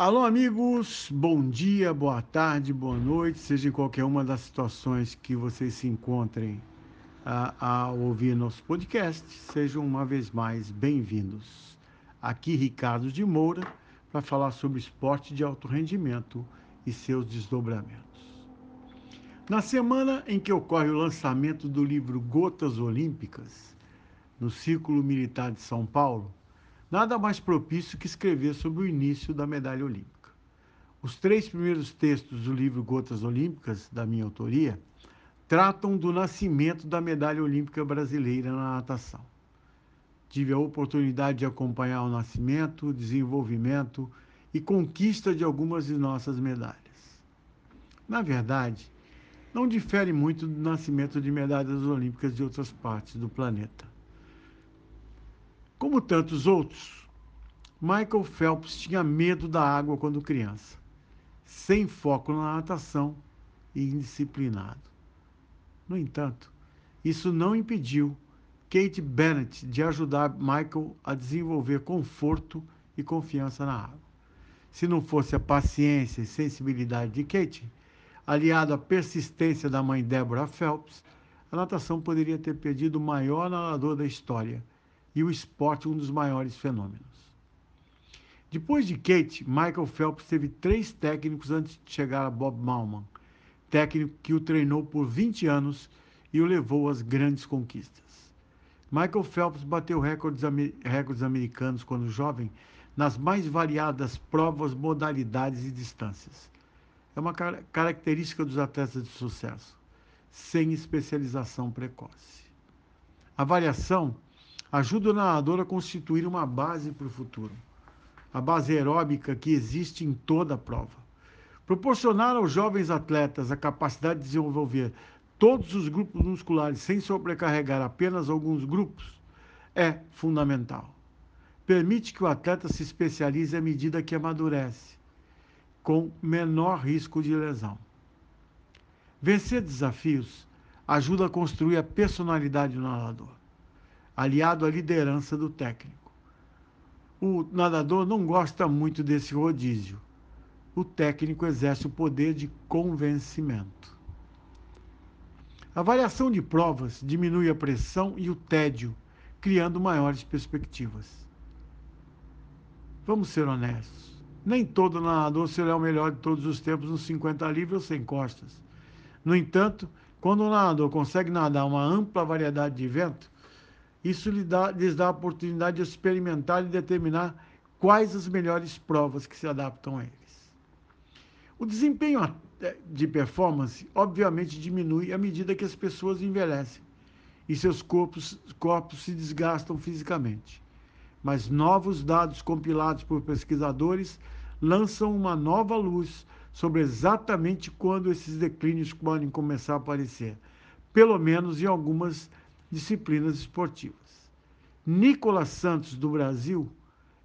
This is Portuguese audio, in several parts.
Alô, amigos, bom dia, boa tarde, boa noite, seja em qualquer uma das situações que vocês se encontrem a, a ouvir nosso podcast, sejam uma vez mais bem-vindos. Aqui Ricardo de Moura para falar sobre esporte de alto rendimento e seus desdobramentos. Na semana em que ocorre o lançamento do livro Gotas Olímpicas, no Círculo Militar de São Paulo, nada mais propício que escrever sobre o início da medalha olímpica. Os três primeiros textos do livro Gotas Olímpicas, da minha autoria, tratam do nascimento da medalha olímpica brasileira na natação. Tive a oportunidade de acompanhar o nascimento, desenvolvimento e conquista de algumas de nossas medalhas. Na verdade, não difere muito do nascimento de medalhas olímpicas de outras partes do planeta. Como tantos outros, Michael Phelps tinha medo da água quando criança, sem foco na natação e indisciplinado. No entanto, isso não impediu Kate Bennett de ajudar Michael a desenvolver conforto e confiança na água. Se não fosse a paciência e sensibilidade de Kate, aliado à persistência da mãe Deborah Phelps, a natação poderia ter perdido o maior nadador da história e o esporte um dos maiores fenômenos. Depois de Kate, Michael Phelps teve três técnicos antes de chegar a Bob Malman, técnico que o treinou por 20 anos e o levou às grandes conquistas. Michael Phelps bateu recordes, recordes americanos quando jovem nas mais variadas provas, modalidades e distâncias. É uma car característica dos atletas de sucesso, sem especialização precoce. A variação ajuda o nadador a constituir uma base para o futuro, a base aeróbica que existe em toda a prova. Proporcionar aos jovens atletas a capacidade de desenvolver todos os grupos musculares sem sobrecarregar apenas alguns grupos é fundamental. Permite que o atleta se especialize à medida que amadurece, com menor risco de lesão. Vencer desafios ajuda a construir a personalidade do nadador, aliado à liderança do técnico. O nadador não gosta muito desse rodízio o técnico exerce o poder de convencimento. A variação de provas diminui a pressão e o tédio, criando maiores perspectivas. Vamos ser honestos. Nem todo nadador será o melhor de todos os tempos nos 50 livres ou sem costas. No entanto, quando o nadador consegue nadar uma ampla variedade de vento, isso lhe dá, lhes dá a oportunidade de experimentar e determinar quais as melhores provas que se adaptam a ele. O desempenho eh, de performance, obviamente, diminui à medida que as pessoas envelhecem e seus corpos, corpos se desgastam fisicamente. Mas novos dados compilados por pesquisadores lançam uma nova luz sobre exatamente quando esses declínios podem começar a aparecer, pelo menos em algumas disciplinas esportivas. Nicolas Santos, do Brasil,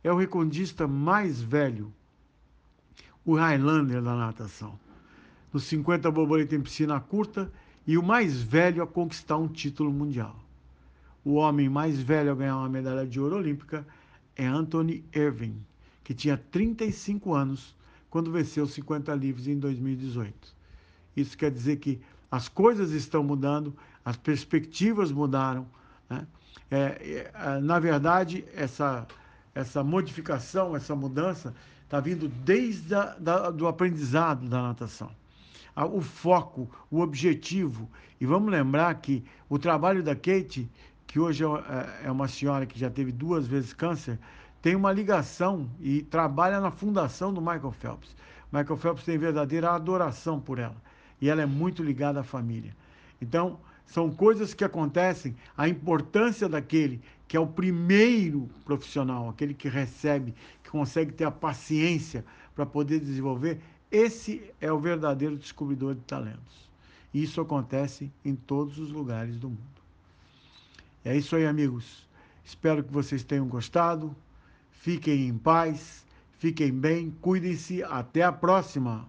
é o recordista mais velho o Highlander da natação. Nos 50 borboleta em piscina curta e o mais velho a conquistar um título mundial. O homem mais velho a ganhar uma medalha de ouro olímpica é Anthony Irving, que tinha 35 anos quando venceu 50 livres em 2018. Isso quer dizer que as coisas estão mudando, as perspectivas mudaram. Né? É, é, na verdade, essa, essa modificação, essa mudança está vindo desde a, da, do aprendizado da natação. O foco, o objetivo. E vamos lembrar que o trabalho da Kate, que hoje é, é, é uma senhora que já teve duas vezes câncer, tem uma ligação e trabalha na fundação do Michael Phelps. Michael Phelps tem verdadeira adoração por ela. E ela é muito ligada à família. Então, são coisas que acontecem, a importância daquele que é o primeiro profissional, aquele que recebe, que consegue ter a paciência para poder desenvolver, esse é o verdadeiro descobridor de talentos. Isso acontece em todos os lugares do mundo. É isso aí, amigos. Espero que vocês tenham gostado. Fiquem em paz, fiquem bem, cuidem-se. Até a próxima!